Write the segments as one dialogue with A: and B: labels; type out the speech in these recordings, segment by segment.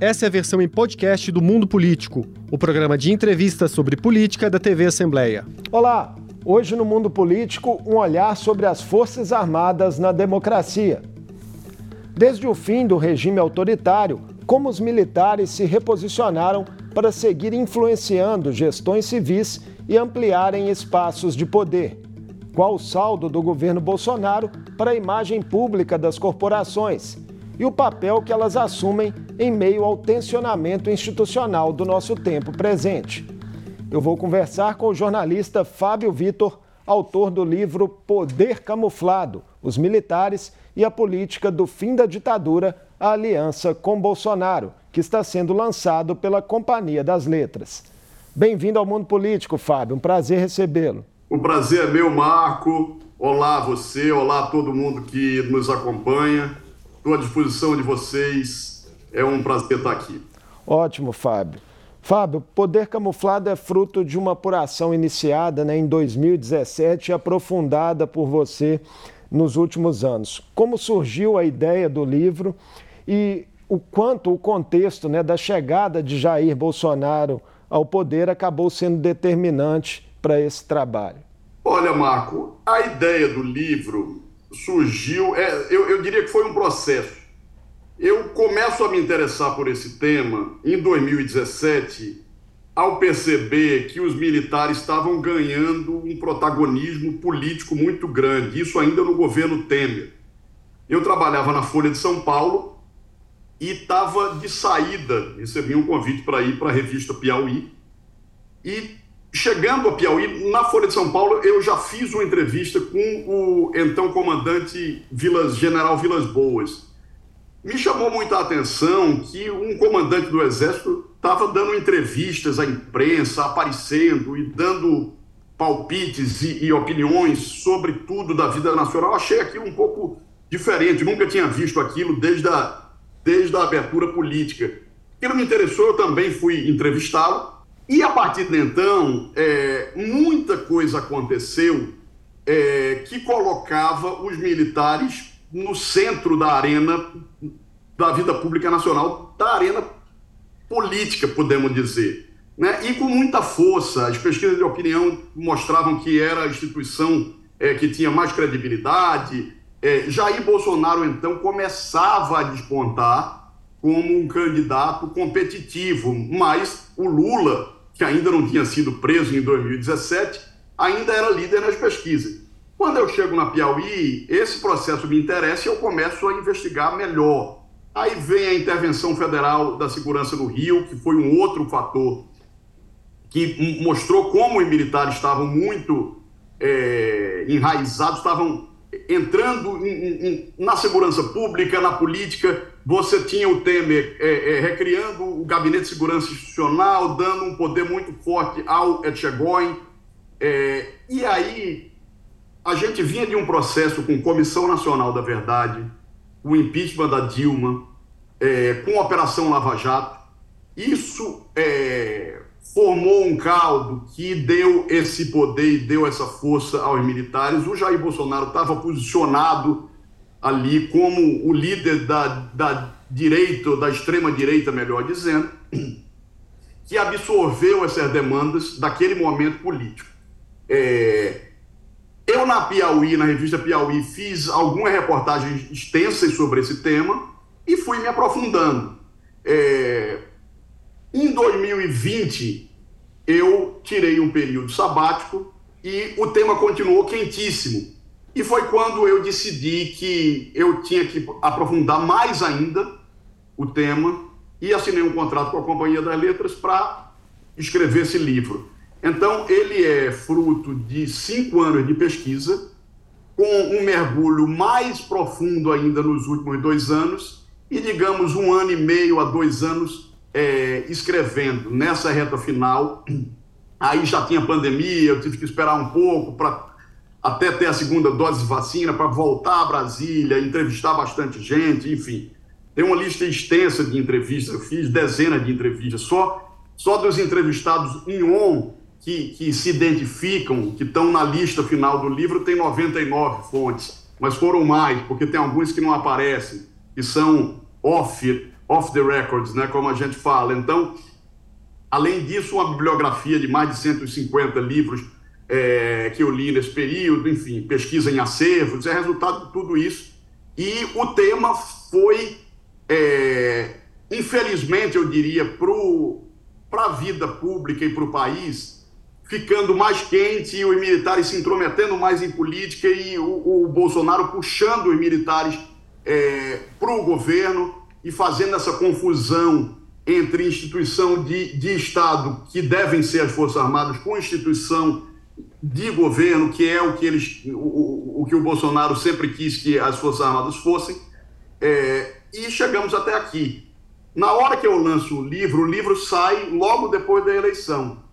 A: Essa é a versão em podcast do Mundo Político, o programa de entrevistas sobre política da TV Assembleia.
B: Olá! Hoje no Mundo Político, um olhar sobre as Forças Armadas na democracia. Desde o fim do regime autoritário, como os militares se reposicionaram para seguir influenciando gestões civis e ampliarem espaços de poder. Qual o saldo do governo Bolsonaro para a imagem pública das corporações? E o papel que elas assumem em meio ao tensionamento institucional do nosso tempo presente. Eu vou conversar com o jornalista Fábio Vitor, autor do livro Poder Camuflado: Os Militares e a Política do Fim da Ditadura, a Aliança com Bolsonaro, que está sendo lançado pela Companhia das Letras. Bem-vindo ao Mundo Político, Fábio. Um prazer recebê-lo.
C: O prazer é meu, Marco. Olá você, olá todo mundo que nos acompanha. Estou à disposição de vocês. É um prazer estar aqui.
B: Ótimo, Fábio. Fábio, Poder Camuflado é fruto de uma apuração iniciada né, em 2017 e aprofundada por você nos últimos anos. Como surgiu a ideia do livro e o quanto o contexto né, da chegada de Jair Bolsonaro ao poder acabou sendo determinante para esse trabalho?
C: Olha, Marco, a ideia do livro surgiu, é, eu, eu diria que foi um processo. Eu começo a me interessar por esse tema em 2017, ao perceber que os militares estavam ganhando um protagonismo político muito grande, isso ainda no governo Temer. Eu trabalhava na Folha de São Paulo e estava de saída, recebi um convite para ir para a revista Piauí, e Chegando a Piauí, na Folha de São Paulo, eu já fiz uma entrevista com o então comandante Vilas, General Vilas Boas. Me chamou muita atenção que um comandante do Exército estava dando entrevistas à imprensa, aparecendo e dando palpites e, e, opiniões sobre tudo da vida nacional. achei aquilo um pouco diferente, nunca tinha visto aquilo desde a, desde a abertura política. Aquilo me interessou, eu também fui entrevistá-lo e a partir de então, é, muita coisa aconteceu é, que colocava os militares no centro da arena da vida pública nacional, da arena política, podemos dizer. Né? E com muita força, as pesquisas de opinião mostravam que era a instituição é, que tinha mais credibilidade. É, Jair Bolsonaro, então, começava a despontar como um candidato competitivo, mas o Lula que ainda não tinha sido preso em 2017, ainda era líder nas pesquisas. Quando eu chego na Piauí, esse processo me interessa e eu começo a investigar melhor. Aí vem a intervenção federal da segurança no Rio, que foi um outro fator que mostrou como os militares estavam muito é, enraizados, estavam entrando em, em, na segurança pública, na política. Você tinha o Temer é, é, recriando o Gabinete de Segurança Institucional, dando um poder muito forte ao Etchegóin. É, e aí, a gente vinha de um processo com Comissão Nacional da Verdade, o impeachment da Dilma, é, com a Operação Lava Jato. Isso é, formou um caldo que deu esse poder e deu essa força aos militares. O Jair Bolsonaro estava posicionado ali como o líder da, da direita, da extrema-direita, melhor dizendo, que absorveu essas demandas daquele momento político. É, eu, na Piauí, na revista Piauí, fiz algumas reportagens extensas sobre esse tema e fui me aprofundando. É, em 2020, eu tirei um período sabático e o tema continuou quentíssimo. E foi quando eu decidi que eu tinha que aprofundar mais ainda o tema e assinei um contrato com a Companhia das Letras para escrever esse livro. Então, ele é fruto de cinco anos de pesquisa, com um mergulho mais profundo ainda nos últimos dois anos, e, digamos, um ano e meio a dois anos é, escrevendo nessa reta final. Aí já tinha pandemia, eu tive que esperar um pouco para até ter a segunda dose de vacina para voltar a Brasília, entrevistar bastante gente, enfim. Tem uma lista extensa de entrevistas, eu fiz dezenas de entrevistas. Só, só dos entrevistados em on que, que se identificam, que estão na lista final do livro, tem 99 fontes. Mas foram mais, porque tem alguns que não aparecem, que são off off the records, né, como a gente fala. Então, além disso, uma bibliografia de mais de 150 livros é, que eu li nesse período, enfim, pesquisa em acervos, é resultado de tudo isso. E o tema foi, é, infelizmente, eu diria, para a vida pública e para o país, ficando mais quente e os militares se intrometendo mais em política e o, o Bolsonaro puxando os militares é, para o governo e fazendo essa confusão entre instituição de, de Estado, que devem ser as Forças Armadas, com instituição de governo, que é o que, eles, o, o que o Bolsonaro sempre quis que as Forças Armadas fossem, é, e chegamos até aqui. Na hora que eu lanço o livro, o livro sai logo depois da eleição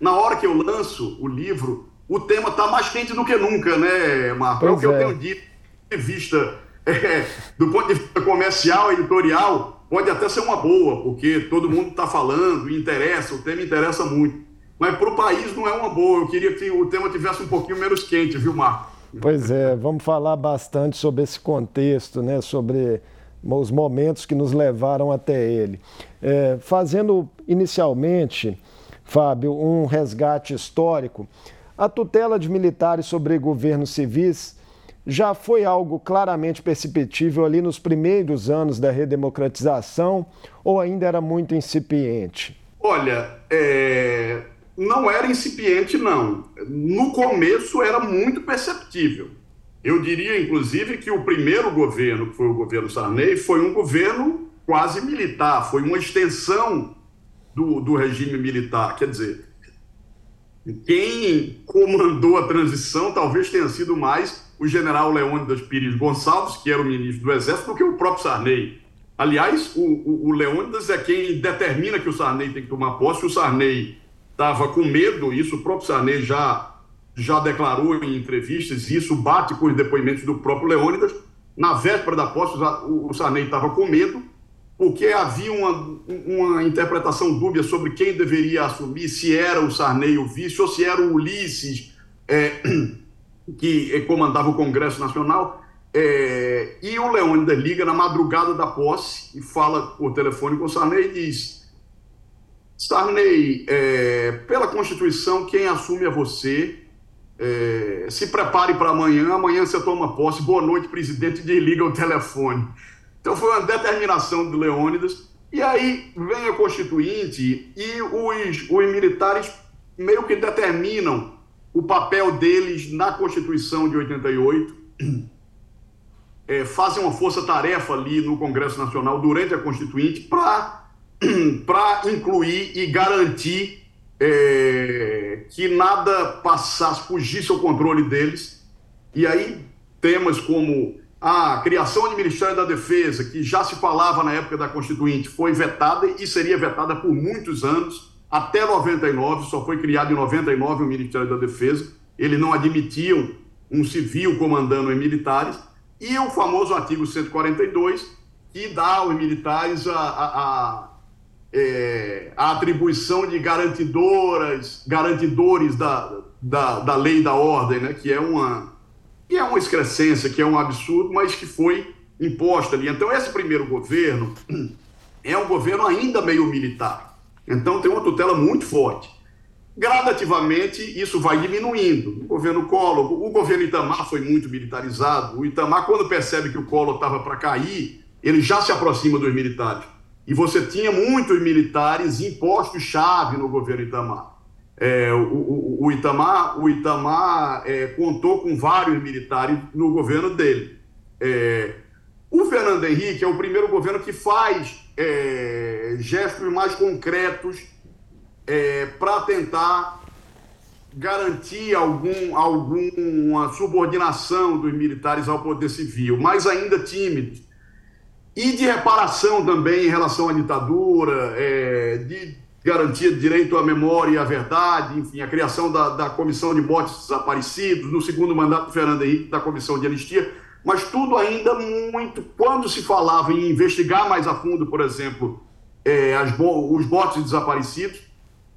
C: na hora que eu lanço o livro, o tema está mais quente do que nunca, né, Marco? Pois é o que é. eu tenho dito de vista, é, do ponto de vista comercial, editorial, pode até ser uma boa, porque todo mundo está falando, interessa, o tema interessa muito. Mas para o país não é uma boa. Eu queria que o tema tivesse um pouquinho menos quente, viu, Marco?
B: Pois é, vamos falar bastante sobre esse contexto, né? Sobre os momentos que nos levaram até ele. É, fazendo inicialmente Fábio, um resgate histórico. A tutela de militares sobre governos civis já foi algo claramente perceptível ali nos primeiros anos da redemocratização ou ainda era muito incipiente?
C: Olha, é... não era incipiente, não. No começo era muito perceptível. Eu diria, inclusive, que o primeiro governo, que foi o governo Sarney, foi um governo quase militar, foi uma extensão do, do regime militar. Quer dizer, quem comandou a transição talvez tenha sido mais o general Leônidas Pires Gonçalves, que era o ministro do Exército, do que o próprio Sarney. Aliás, o, o, o Leônidas é quem determina que o Sarney tem que tomar posse. O Sarney estava com medo, isso o próprio Sarney já, já declarou em entrevistas, e isso bate com os depoimentos do próprio Leônidas. Na véspera da posse, o Sarney estava com medo porque havia uma, uma interpretação dúbia sobre quem deveria assumir, se era o Sarney o vice ou se era o Ulisses, é, que comandava o Congresso Nacional. É, e o Leônidas liga na madrugada da posse e fala por telefone com o Sarney e diz: Sarney, é, pela Constituição, quem assume é você. É, se prepare para amanhã, amanhã você toma posse. Boa noite, presidente. Desliga o telefone. Então foi uma determinação de Leônidas. E aí vem a Constituinte e os, os militares meio que determinam o papel deles na Constituição de 88. É, fazem uma força-tarefa ali no Congresso Nacional durante a Constituinte para incluir e garantir é, que nada passasse, fugisse ao controle deles. E aí temas como a criação do Ministério da Defesa, que já se falava na época da Constituinte, foi vetada e seria vetada por muitos anos, até 99, só foi criado em 99 o Ministério da Defesa. Eles não admitiam um civil comandando os militares. E o famoso artigo 142, que dá aos militares a, a, a, é, a atribuição de garantidoras, garantidores da, da, da lei da ordem, né, que é uma que é uma excrescência, que é um absurdo, mas que foi imposta ali. Então, esse primeiro governo é um governo ainda meio militar. Então, tem uma tutela muito forte. Gradativamente, isso vai diminuindo. O governo Collor, o governo Itamar foi muito militarizado. O Itamar, quando percebe que o Collor estava para cair, ele já se aproxima dos militares. E você tinha muitos militares impostos-chave no governo Itamar. É, o, o, o, Itamar, o Itamar é, contou com vários militares no governo dele. É, o Fernando Henrique é o primeiro governo que faz é, gestos mais concretos é, para tentar garantir algum, alguma subordinação dos militares ao poder civil, mas ainda tímidos. E de reparação também em relação à ditadura, é, de garantia de direito à memória e à verdade, enfim, a criação da, da Comissão de Mortes Desaparecidos, no segundo mandato do Fernando Henrique, da Comissão de Anistia, mas tudo ainda muito. Quando se falava em investigar mais a fundo, por exemplo, é, as, os botes desaparecidos,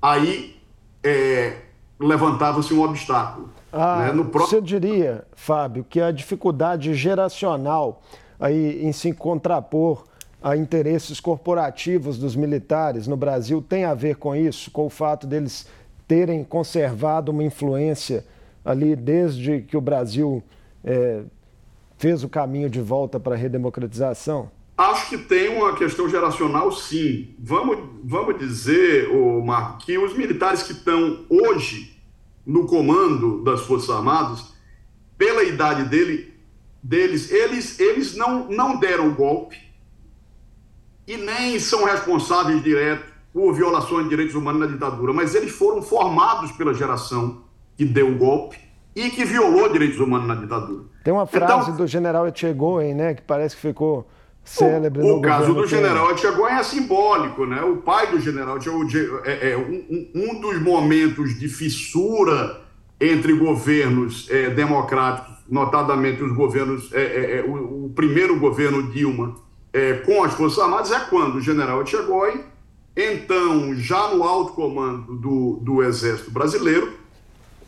C: aí é, levantava-se um obstáculo.
B: Ah, né? no Você diria, Fábio, que a dificuldade geracional aí em se contrapor a interesses corporativos dos militares no Brasil tem a ver com isso, com o fato deles terem conservado uma influência ali desde que o Brasil é, fez o caminho de volta para a redemocratização?
C: Acho que tem uma questão geracional, sim. Vamos, vamos dizer, oh, Marco, que os militares que estão hoje no comando das Forças Armadas, pela idade dele, deles, eles, eles não, não deram o golpe e nem são responsáveis direto por violações de direitos humanos na ditadura, mas eles foram formados pela geração que deu o golpe e que violou direitos humanos na ditadura.
B: Tem uma frase então, do general Etchegoyen, né, que parece que ficou célebre
C: o, o caso do general Etchegoyen é simbólico, né? O pai do general Etchegoyen é, é um, um, dos momentos de fissura entre governos é, democráticos, notadamente os governos, é, é, é o, o, primeiro governo Dilma é, com as Forças Armadas é quando o general Etchegoyen, então já no alto comando do, do Exército Brasileiro,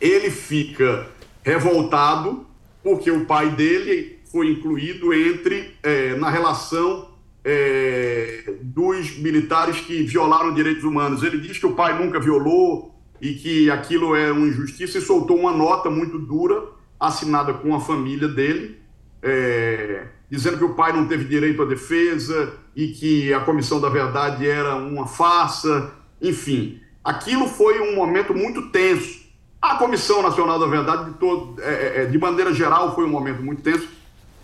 C: ele fica revoltado porque o pai dele foi incluído entre é, na relação é, dos militares que violaram direitos humanos. Ele diz que o pai nunca violou e que aquilo é uma injustiça e soltou uma nota muito dura assinada com a família dele, é, dizendo que o pai não teve direito à defesa e que a comissão da verdade era uma farsa, enfim. Aquilo foi um momento muito tenso. A Comissão Nacional da Verdade, de, todo, é, é, de maneira geral, foi um momento muito tenso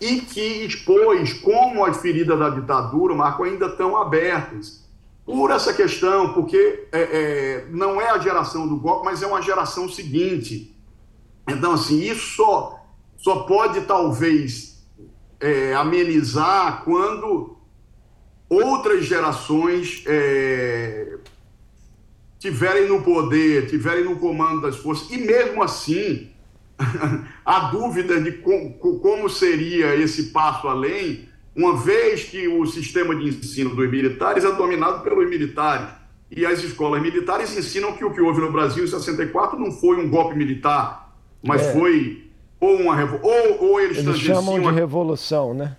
C: e que expôs como as feridas da ditadura, Marco, ainda estão abertas por essa questão, porque é, é, não é a geração do golpe, mas é uma geração seguinte. Então, assim, isso só, só pode talvez é, amenizar quando outras gerações é, tiverem no poder, tiverem no comando das forças, e mesmo assim a dúvida de com, como seria esse passo além, uma vez que o sistema de ensino dos militares é dominado pelos militares. E as escolas militares ensinam que o que houve no Brasil em 64 não foi um golpe militar, mas é. foi ou uma ou, ou eles,
B: eles chamam de revolução, né?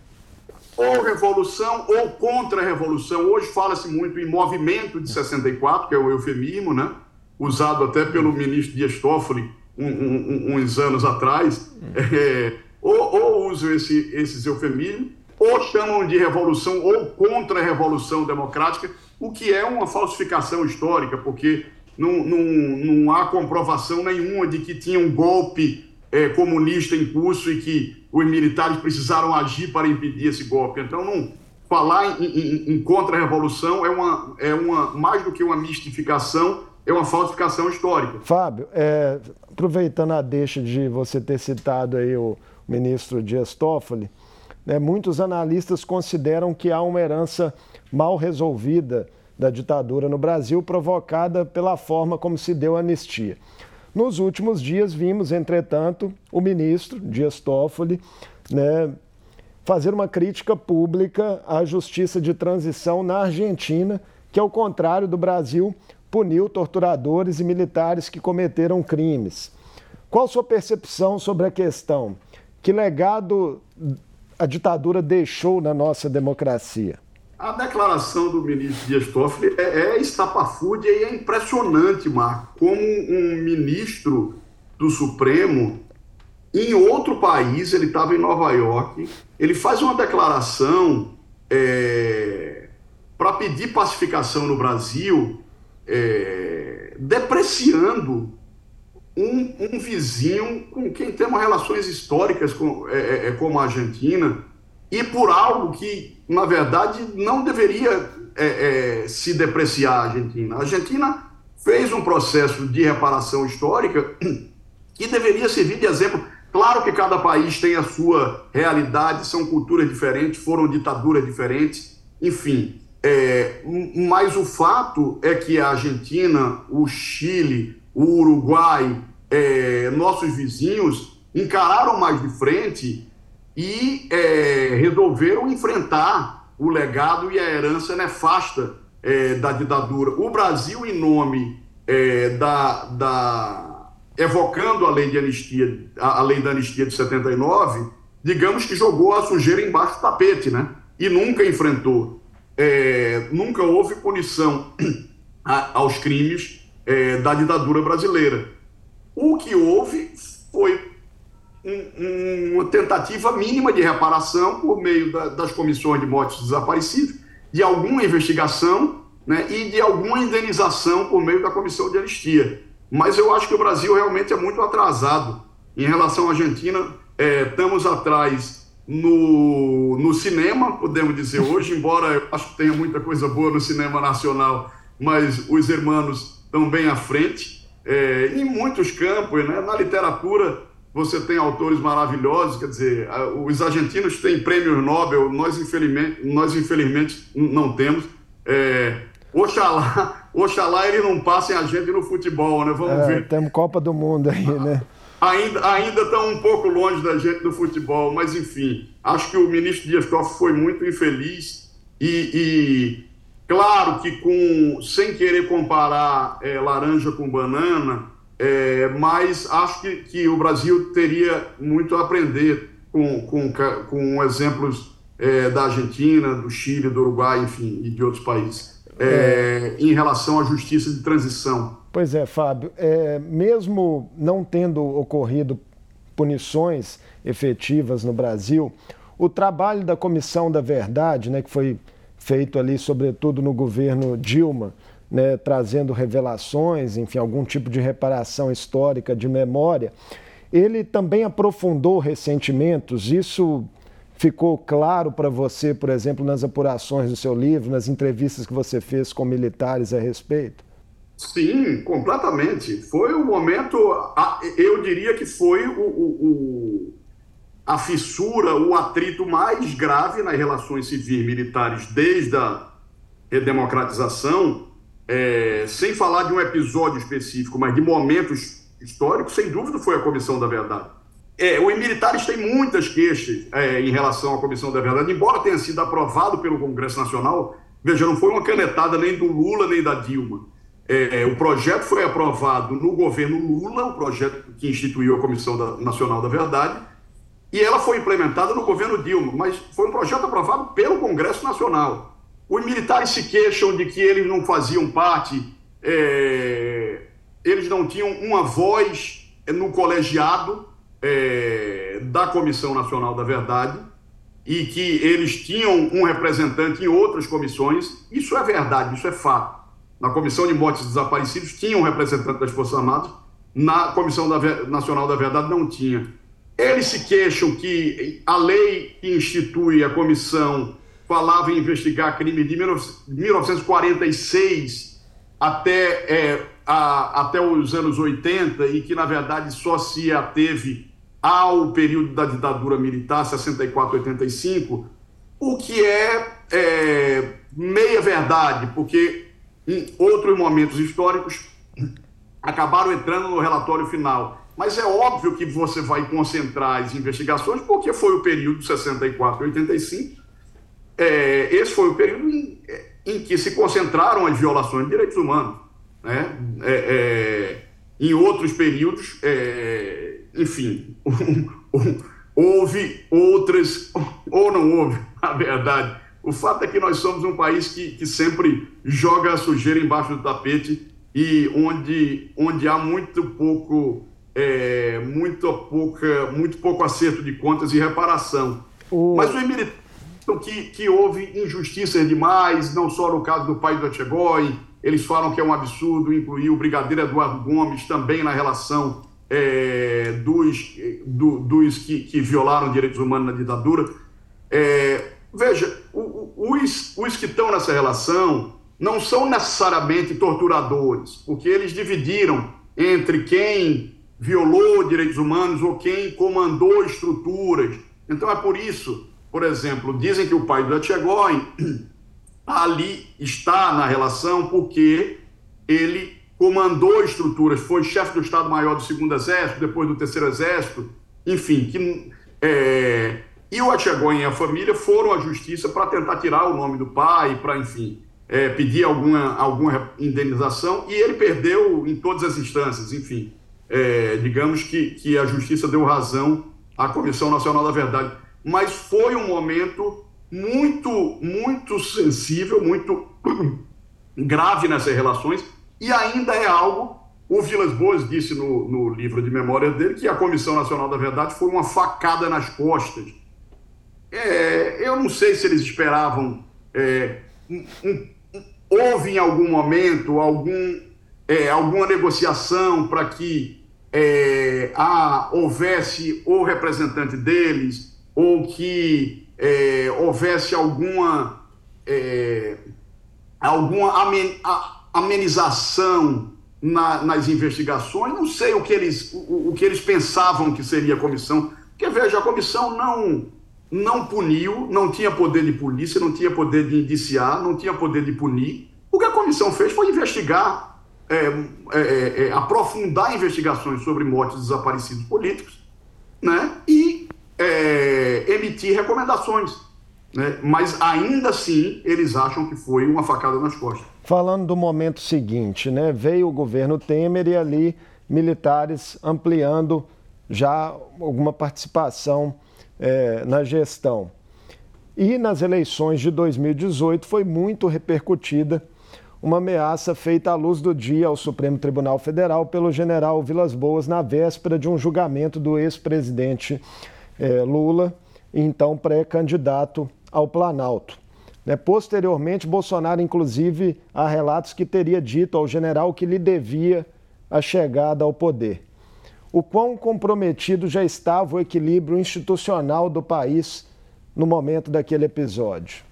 C: Ou revolução ou contra-revolução. Hoje fala-se muito em movimento de 64, que é o eufemismo, né? usado até pelo ministro Dias Toffoli um, um, uns anos atrás, é, ou, ou, usam esse, esses eufemismos, ou chamam de revolução ou contra-revolução democrática, o que é uma falsificação histórica, porque não, não, não há comprovação nenhuma de que tinha um golpe é, comunista em curso e que os militares precisaram agir para impedir esse golpe. Então, não, falar em, em, em contra-revolução é uma, é uma mais do que uma mistificação, é uma falsificação histórica.
B: Fábio, é, aproveitando a deixa de você ter citado aí o ministro Dias Toffoli, né, muitos analistas consideram que há uma herança mal resolvida da ditadura no Brasil, provocada pela forma como se deu a anistia. Nos últimos dias, vimos, entretanto, o ministro Dias Toffoli né, fazer uma crítica pública à justiça de transição na Argentina, que, ao contrário do Brasil, puniu torturadores e militares que cometeram crimes. Qual sua percepção sobre a questão? Que legado a ditadura deixou na nossa democracia?
C: A declaração do ministro Dias Toffoli é, é estapafúrdia e é impressionante, Marco, como um ministro do Supremo, em outro país, ele estava em Nova York, ele faz uma declaração é, para pedir pacificação no Brasil é, depreciando um, um, vizinho com quem temos relações históricas com, é, é, é, como a Argentina, e por algo que, na verdade, não deveria é, é, se depreciar a Argentina. A Argentina fez um processo de reparação histórica que deveria servir de exemplo. Claro que cada país tem a sua realidade, são culturas diferentes, foram ditaduras diferentes, enfim. É, mas o fato é que a Argentina, o Chile, o Uruguai, é, nossos vizinhos encararam mais de frente e é, resolveram enfrentar o legado e a herança nefasta é, da ditadura. O Brasil, em nome é, da, da, evocando a lei de anistia, a, a lei da anistia de 79, digamos que jogou a sujeira embaixo do tapete, né? E nunca enfrentou é, nunca houve punição aos crimes é, da ditadura brasileira. O que houve foi um, uma tentativa mínima de reparação por meio da, das comissões de mortes desaparecidos, de alguma investigação né, e de alguma indenização por meio da comissão de anistia. Mas eu acho que o Brasil realmente é muito atrasado em relação à Argentina. É, estamos atrás no, no cinema, podemos dizer hoje, embora eu acho que tenha muita coisa boa no cinema nacional, mas os irmãos estão bem à frente. É, em muitos campos, né? na literatura, você tem autores maravilhosos, quer dizer, os argentinos têm prêmios Nobel, nós infelizmente, nós infelizmente não temos. É, oxalá, oxalá eles não passem a gente no futebol, né? Vamos é, ver.
B: Temos Copa do Mundo aí, né?
C: Ainda, ainda estão um pouco longe da gente do futebol, mas enfim, acho que o ministro Dias Toffoli foi muito infeliz e, e, claro que com sem querer comparar é, laranja com banana, é, mas acho que, que o Brasil teria muito a aprender com, com, com exemplos é, da Argentina, do Chile, do Uruguai, enfim, e de outros países, é, em relação à justiça de transição.
B: Pois é, Fábio, é, mesmo não tendo ocorrido punições efetivas no Brasil, o trabalho da Comissão da Verdade, né, que foi feito ali, sobretudo no governo Dilma, né, trazendo revelações, enfim, algum tipo de reparação histórica de memória. Ele também aprofundou ressentimentos, isso ficou claro para você, por exemplo, nas apurações do seu livro, nas entrevistas que você fez com militares a respeito?
C: Sim, completamente. Foi o momento, eu diria que foi o, o, a fissura, o atrito mais grave nas relações civis militares desde a redemocratização é, sem falar de um episódio específico, mas de momentos históricos, sem dúvida foi a Comissão da Verdade. É, os militares têm muitas queixas é, em relação à Comissão da Verdade, embora tenha sido aprovado pelo Congresso Nacional, veja, não foi uma canetada nem do Lula nem da Dilma. É, o projeto foi aprovado no governo Lula, o projeto que instituiu a Comissão da, Nacional da Verdade, e ela foi implementada no governo Dilma, mas foi um projeto aprovado pelo Congresso Nacional. Os militares se queixam de que eles não faziam parte, é, eles não tinham uma voz no colegiado é, da Comissão Nacional da Verdade e que eles tinham um representante em outras comissões. Isso é verdade, isso é fato. Na Comissão de Mortes Desaparecidos tinha um representante das Forças Armadas, na Comissão da, Nacional da Verdade não tinha. Eles se queixam que a lei que institui a comissão falava em investigar crime de 1946 até, é, a, até os anos 80 e que, na verdade, só se ateve ao período da ditadura militar, 64-85, o que é, é meia verdade, porque em outros momentos históricos acabaram entrando no relatório final. Mas é óbvio que você vai concentrar as investigações, porque foi o período 64-85 é, esse foi o período em, em, que se concentraram as violações de direitos humanos. Né? É, é, em outros períodos, é, enfim, houve outras, ou não houve, na verdade. O fato é que nós somos um país que, que sempre joga a sujeira embaixo do tapete e onde, onde há muito pouco, é, muito, pouca, muito pouco acerto de contas e reparação. O... Mas os militares que, que houve injustiças demais, não só no caso do pai do Etchegói, eles falam que é um absurdo incluir o brigadeiro Eduardo Gomes também na relação é, dos, do, dos que, que, violaram direitos humanos na ditadura. É, veja, os, os que estão nessa relação não são necessariamente torturadores, porque eles dividiram entre quem violou direitos humanos ou quem comandou estruturas. Então é por isso por exemplo, dizem que o pai do Etchegóin ali está na relação porque ele comandou estruturas, foi chefe do Estado-Maior do Segundo Exército, depois do Terceiro Exército, enfim. Que, é, e o Etchegóin e a família foram à justiça para tentar tirar o nome do pai, para, enfim, é, pedir alguma, alguma indenização, e ele perdeu em todas as instâncias, enfim. É, digamos que, que a justiça deu razão à Comissão Nacional da Verdade mas foi um momento muito, muito sensível, muito grave nessas relações, e ainda é algo. O Vilas Boas disse no, no livro de memória dele que a Comissão Nacional da Verdade foi uma facada nas costas. É, eu não sei se eles esperavam. É, um, um, houve em algum momento algum, é, alguma negociação para que é, a, houvesse o representante deles ou que é, houvesse alguma, é, alguma amenização na, nas investigações. Não sei o que, eles, o, o que eles pensavam que seria a comissão. Porque, veja, a comissão não, não puniu, não tinha poder de polícia, não tinha poder de indiciar, não tinha poder de punir. O que a comissão fez foi investigar, é, é, é, é aprofundar investigações sobre mortes de desaparecidos políticos né? e é, emitir recomendações. Né? Mas ainda assim eles acham que foi uma facada nas costas.
B: Falando do momento seguinte, né? veio o governo Temer e ali militares ampliando já alguma participação é, na gestão. E nas eleições de 2018 foi muito repercutida uma ameaça feita à luz do dia ao Supremo Tribunal Federal pelo general Vilas Boas na véspera de um julgamento do ex-presidente é, Lula, então pré-candidato ao Planalto. Né, posteriormente, Bolsonaro, inclusive, há relatos que teria dito ao general que lhe devia a chegada ao poder. O quão comprometido já estava o equilíbrio institucional do país no momento daquele episódio?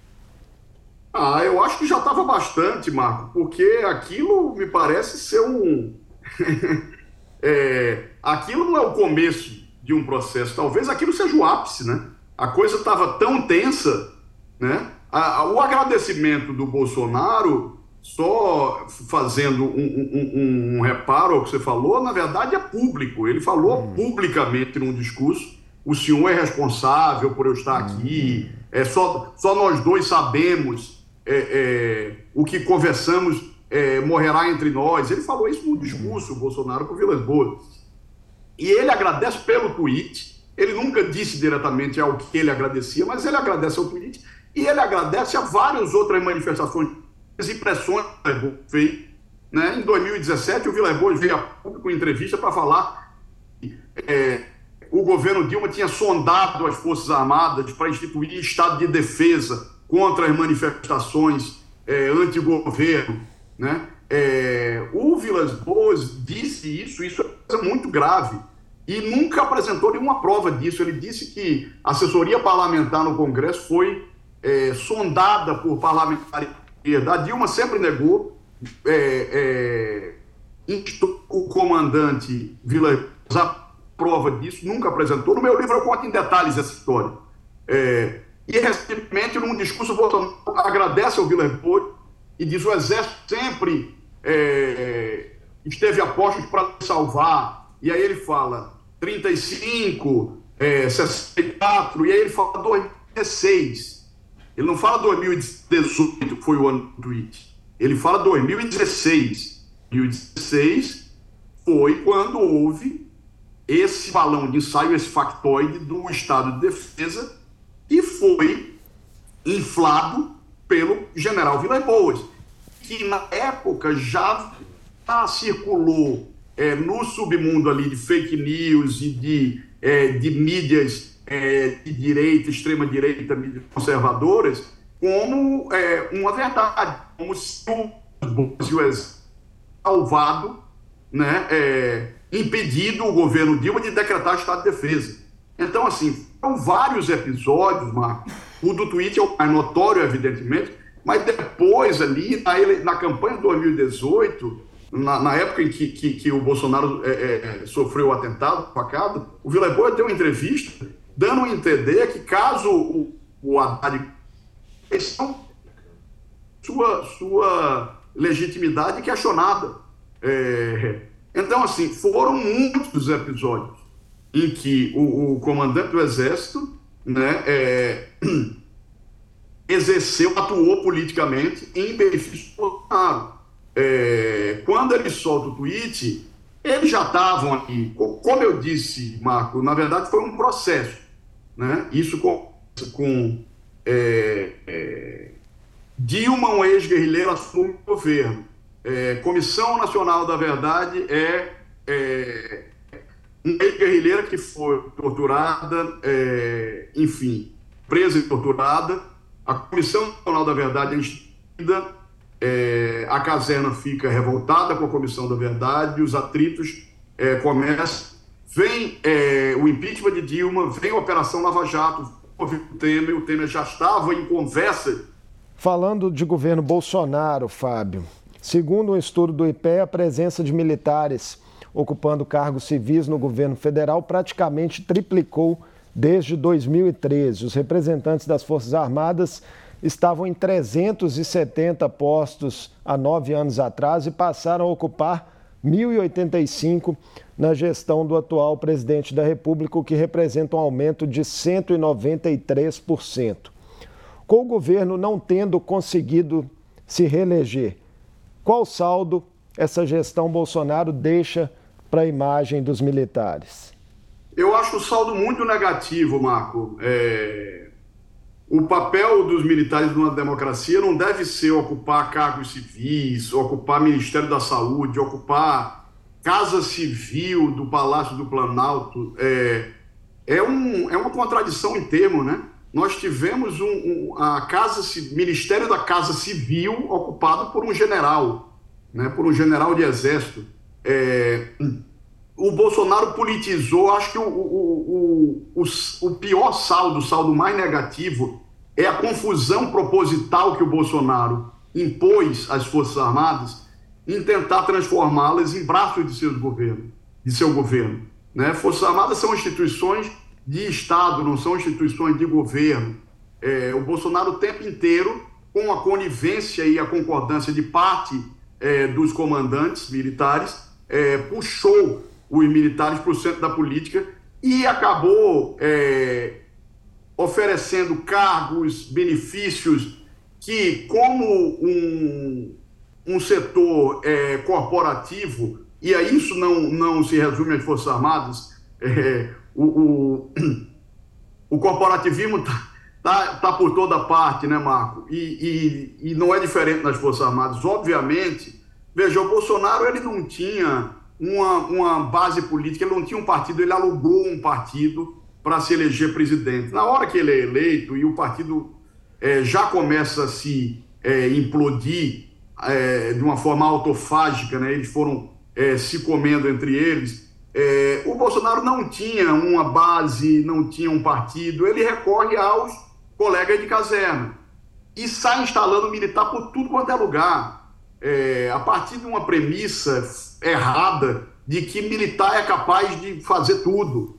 C: Ah, eu acho que já estava bastante, Marco, porque aquilo me parece ser um. é, aquilo não é o começo de um processo. Talvez aquilo seja o ápice, né? A coisa estava tão tensa, né? A, a, o agradecimento do Bolsonaro, só fazendo um, um, um, reparo ao que você falou, na verdade é público. Ele falou hum. publicamente num discurso: o senhor é responsável por eu estar aqui, hum. é só, só nós dois sabemos é, é, o que conversamos é, morrerá entre nós. Ele falou isso no discurso, o Bolsonaro, com o Vilas Boas. E ele agradece pelo tweet. Ele nunca disse diretamente ao que ele agradecia, mas ele agradece ao tweet e ele agradece a várias outras manifestações e pressões que o fez. Né? Em 2017, o Vila Boas veio a público em entrevista para falar que é, o governo Dilma tinha sondado as Forças Armadas para instituir estado de defesa contra as manifestações é, anti-governo. Né? É, o Vilas Boas disse isso, isso é muito grave e nunca apresentou nenhuma prova disso. Ele disse que a assessoria parlamentar no Congresso foi é, sondada por parlamentares A Dilma sempre negou. É, é, o comandante Vila a prova disso, nunca apresentou. No meu livro eu conto em detalhes essa história. É, e recentemente, num discurso, Bolsonaro agradece ao Vila Boas e diz o Exército sempre é, esteve a postos para salvar. E aí ele fala: 35, é, 64, e aí ele fala 2016. Ele não fala 2018, que foi o ano do tweet. Ele fala 2016. 2016 foi quando houve esse balão de ensaio, esse factoide do Estado de Defesa, e foi inflado pelo general Vilas Boas, que na época já, já circulou é, no submundo ali de fake news e de, é, de mídias é, de direita, extrema-direita, mídias conservadoras, como é, uma verdade, como se o Brasil salvado, né, é, impedido o governo Dilma de decretar estado de defesa. Então, assim, foram vários episódios, Marco. O do tweet é o mais notório, evidentemente, mas depois ali, na, na campanha de 2018, na, na, época em que, que, que o Bolsonaro é, é, sofreu o atentado, facada, o Vila Boa deu uma entrevista dando a entender que caso o, o Haddad sua, sua legitimidade questionada. É, então, assim, foram muitos episódios em que o, o comandante do Exército né, é, exerceu, atuou politicamente em benefício do Bolsonaro é, quando ele solta o tweet, eles já estavam aqui. Como eu disse, Marco, na verdade foi um processo. Né? Isso com, com é, é, Dilma, um ex-guerrilheiro, assume o governo. É, Comissão Nacional da Verdade é, é uma ex-guerrilheira que foi torturada, é, enfim, presa e torturada. A Comissão Nacional da Verdade é instituída, é, a caserna fica revoltada com a Comissão da Verdade, os atritos é, começam. Vem é, o impeachment de Dilma, vem a Operação Lava Jato, o Temer, o Temer já estava em conversa.
B: Falando de governo Bolsonaro, Fábio, segundo um estudo do IPE, a presença de militares ocupando cargos civis no governo federal praticamente triplicou desde 2013. Os representantes das Forças Armadas estavam em 370 postos há nove anos atrás e passaram a ocupar 1.085 na gestão do atual presidente da República, o que representa um aumento de 193%. Com o governo não tendo conseguido se reeleger, qual saldo essa gestão Bolsonaro deixa para a imagem dos militares?
C: Eu acho o saldo muito negativo, Marco. É... O papel dos militares numa democracia não deve ser ocupar cargos civis, ocupar Ministério da Saúde, ocupar Casa Civil do Palácio do Planalto. É, é, um, é uma contradição em termos, né? Nós tivemos um, um, a casa, Ministério da Casa Civil ocupado por um general, né? por um general de exército. É, o Bolsonaro politizou, acho que o, o, o, o, pior saldo, o saldo mais negativo, é a confusão proposital que o Bolsonaro impôs às Forças Armadas em tentar transformá-las em braços de seu governo. De seu governo né? Forças Armadas são instituições de Estado, não são instituições de governo. É, o Bolsonaro o tempo inteiro, com a conivência e a concordância de parte é, dos comandantes militares, é, puxou os militares para o centro da política e acabou é, oferecendo cargos, benefícios que, como um, um setor é, corporativo, e a isso não, não se resume às Forças Armadas, é, o, o, o corporativismo está tá, tá por toda parte, né, Marco? E, e, e não é diferente nas Forças Armadas. Obviamente, veja, o Bolsonaro ele não tinha uma, uma base política, ele não tinha um partido, ele alugou um partido para se eleger presidente. Na hora que ele é eleito e o partido é, já começa a se é, implodir é, de uma forma autofágica, né? eles foram é, se comendo entre eles, é, o Bolsonaro não tinha uma base, não tinha um partido, ele recorre aos colegas de caserna e sai instalando militar por tudo quanto é lugar é, a partir de uma premissa errada de que militar é capaz de fazer tudo.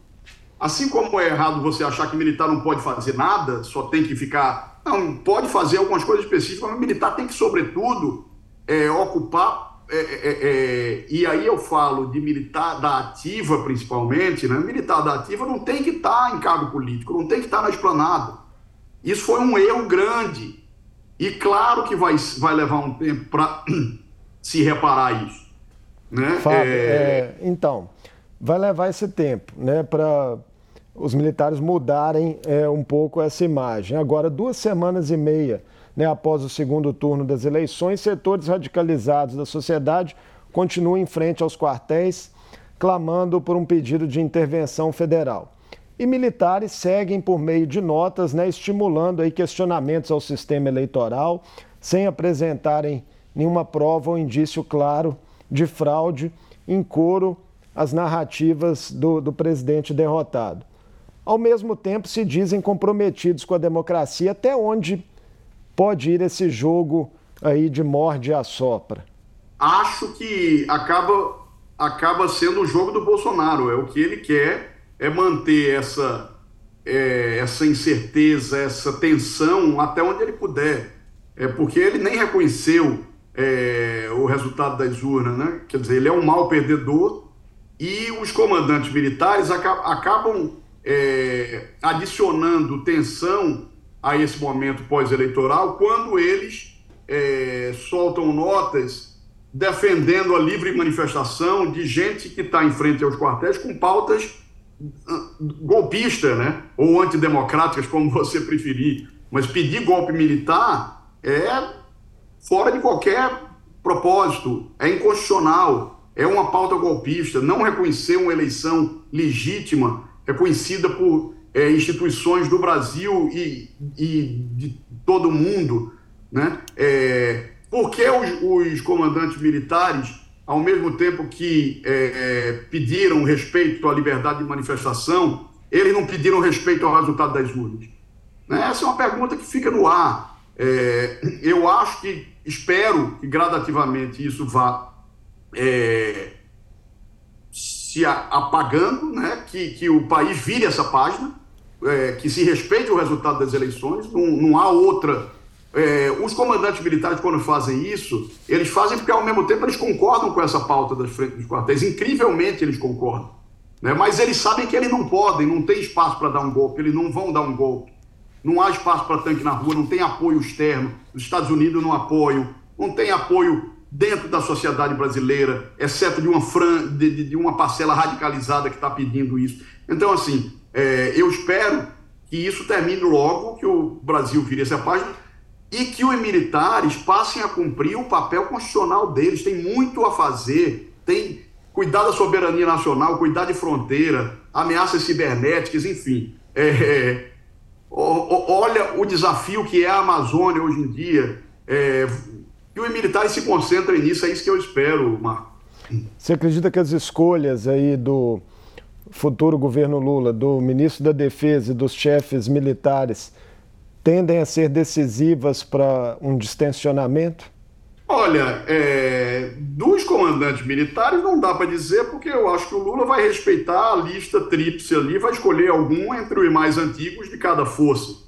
C: Assim como é errado você achar que militar não pode fazer nada, só tem que ficar. Não, pode fazer algumas coisas específicas, mas militar tem que, sobretudo, é, ocupar. É, é, é e aí eu falo de militar da ativa, principalmente, né? Militar da ativa não tem que estar em cargo político, não tem que estar na esplanada. Isso foi um erro grande. E claro que vai, vai levar um tempo para se reparar isso. Né?
B: Fábio, é... É, então, vai levar esse tempo né, para os militares mudarem é, um pouco essa imagem. Agora, duas semanas e meia né, após o segundo turno das eleições, setores radicalizados da sociedade continuam em frente aos quartéis, clamando por um pedido de intervenção federal. E militares seguem por meio de notas, né, estimulando aí questionamentos ao sistema eleitoral, sem apresentarem nenhuma prova ou indício claro de fraude, em coro às narrativas do, do presidente derrotado. Ao mesmo tempo, se dizem comprometidos com a democracia, até onde pode ir esse jogo aí de morde e assopra?
C: Acho que acaba, acaba sendo o jogo do Bolsonaro, é o que ele quer é manter essa, é, essa incerteza, essa tensão até onde ele puder. É porque ele nem reconheceu é, o resultado das urnas, né? Quer dizer, ele é um mau perdedor e os comandantes militares acabam é, adicionando tensão a esse momento pós-eleitoral quando eles é, soltam notas defendendo a livre manifestação de gente que está em frente aos quartéis com pautas golpista, né? ou antidemocráticas, como você preferir. Mas pedir golpe militar é fora de qualquer propósito, é inconstitucional, é uma pauta golpista. Não reconhecer uma eleição legítima, reconhecida por é, instituições do Brasil e, e, de todo mundo. Né? É, por que os, os, comandantes militares, ao mesmo tempo que é, é, pediram respeito à liberdade de manifestação, eles não pediram respeito ao resultado das urnas? Né? Essa é uma pergunta que fica no ar. É, eu acho que, espero que gradativamente isso vá é, se apagando, né? que, que o país vire essa página, é, que se respeite o resultado das eleições, não, não há outra. É, os comandantes militares, quando fazem isso, eles fazem porque, ao mesmo tempo, eles concordam com essa pauta das frentes dos quartéis. Incrivelmente, eles concordam. Né? Mas eles sabem que eles não podem, não tem espaço para dar um golpe, eles não vão dar um golpe. Não há espaço para tanque na rua, não tem apoio externo. Os Estados Unidos não apoiam, não tem apoio dentro da sociedade brasileira, exceto de uma, fran... de, de uma parcela radicalizada que está pedindo isso. Então, assim, é, eu espero que isso termine logo, que o Brasil vire essa página e que os militares passem a cumprir o papel constitucional deles. Tem muito a fazer, tem cuidar da soberania nacional, cuidar de fronteira, ameaças cibernéticas, enfim. É, é, olha o desafio que é a Amazônia hoje em dia. É, os militares se concentrem nisso, é isso que eu espero, Marco.
B: Você acredita que as escolhas aí do futuro governo Lula, do ministro da Defesa e dos chefes militares, tendem a ser decisivas para um distensionamento?
C: Olha, é, dos comandantes militares não dá para dizer, porque eu acho que o Lula vai respeitar a lista tríplice ali, vai escolher algum entre os mais antigos de cada força.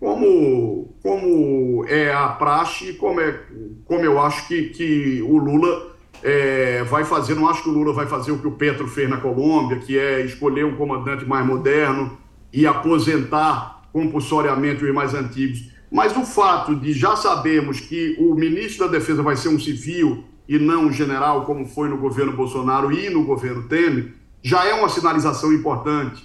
C: Como, como é a praxe, como, é, como eu acho que, que o Lula é, vai fazer, não acho que o Lula vai fazer o que o Petro fez na Colômbia, que é escolher um comandante mais moderno e aposentar compulsoriamente os mais antigos. Mas o fato de já sabermos que o ministro da Defesa vai ser um civil e não um general, como foi no governo Bolsonaro e no governo Temer, já é uma sinalização importante.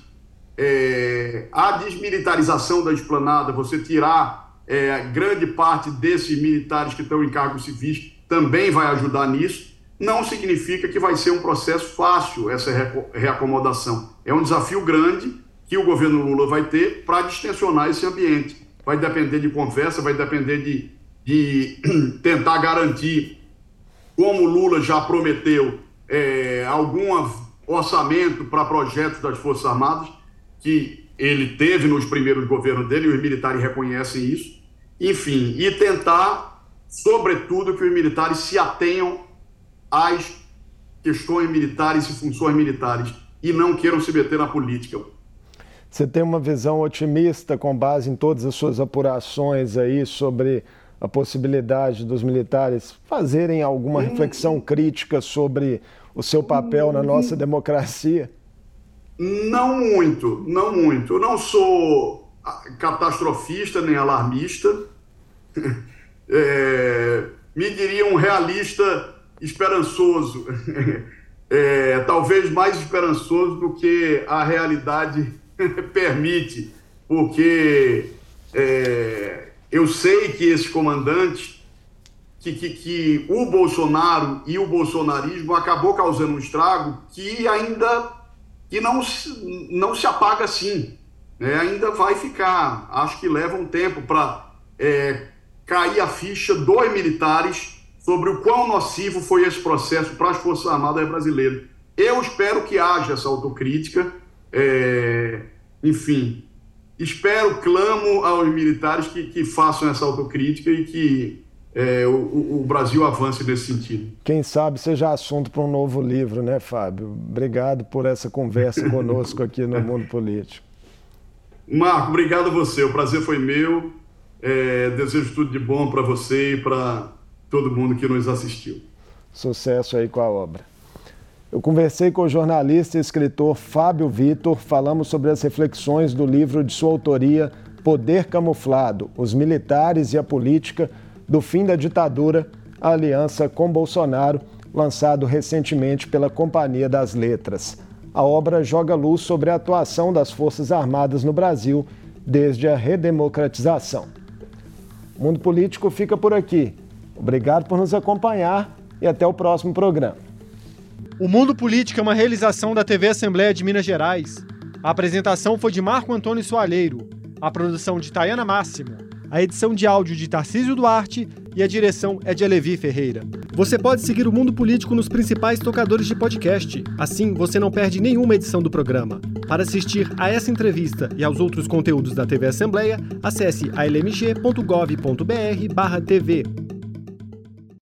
C: É, a desmilitarização da esplanada, você tirar é, grande parte desses militares que estão em cargos civis, também vai ajudar nisso não significa que vai ser um processo fácil essa reacomodação. É um desafio grande que o governo Lula vai ter para distensionar esse ambiente. Vai depender de conversa, vai depender de, de tentar garantir, como Lula já prometeu, é, algum orçamento para projetos das Forças Armadas, que ele teve nos primeiros governos dele, e os militares reconhecem isso. Enfim, e tentar, sobretudo, que os militares se atenham às questões militares e funções militares e não queiram se meter na política.
B: Você tem uma visão otimista com base em todas as suas apurações aí sobre a possibilidade dos militares fazerem alguma hum. reflexão crítica sobre o seu papel na nossa hum. democracia?
C: Não muito, não muito. Eu não sou catastrofista nem alarmista. É, me diria um realista esperançoso, é, talvez mais esperançoso do que a realidade permite, porque é, eu sei que esses comandantes, que, que, que, o Bolsonaro e o bolsonarismo acabou causando um estrago que ainda que não, não se apaga assim, né? ainda vai ficar. Acho que leva um tempo para é, cair a ficha dos militares sobre o quão nocivo foi esse processo para as Forças Armadas brasileiras. Eu espero que haja essa autocrítica, é, enfim, espero, clamo aos militares que, que façam essa autocrítica e que é, o, o, Brasil avance nesse sentido.
B: Quem sabe seja assunto para um novo livro, né, Fábio? Obrigado por essa conversa conosco aqui no Mundo Político.
C: Marco, obrigado a você. O prazer foi meu. É, desejo tudo de bom para você e para todo mundo que nos assistiu.
B: Sucesso aí com a obra. Eu conversei com o jornalista e escritor Fábio Vitor, falamos sobre as reflexões do livro de sua autoria Poder Camuflado: Os Militares e a Política do Fim da Ditadura, a Aliança com Bolsonaro, lançado recentemente pela Companhia das Letras. A obra joga luz sobre a atuação das Forças Armadas no Brasil desde a redemocratização. O Mundo Político fica por aqui. Obrigado por nos acompanhar e até o próximo programa.
A: O Mundo Político é uma realização da TV Assembleia de Minas Gerais. A apresentação foi de Marco Antônio Soalheiro, a produção de Tayana Máximo, a edição de áudio de Tarcísio Duarte e a direção é de Alevi Ferreira. Você pode seguir o Mundo Político nos principais tocadores de podcast. Assim, você não perde nenhuma edição do programa. Para assistir a essa entrevista e aos outros conteúdos da TV Assembleia, acesse almg.gov.br/tv.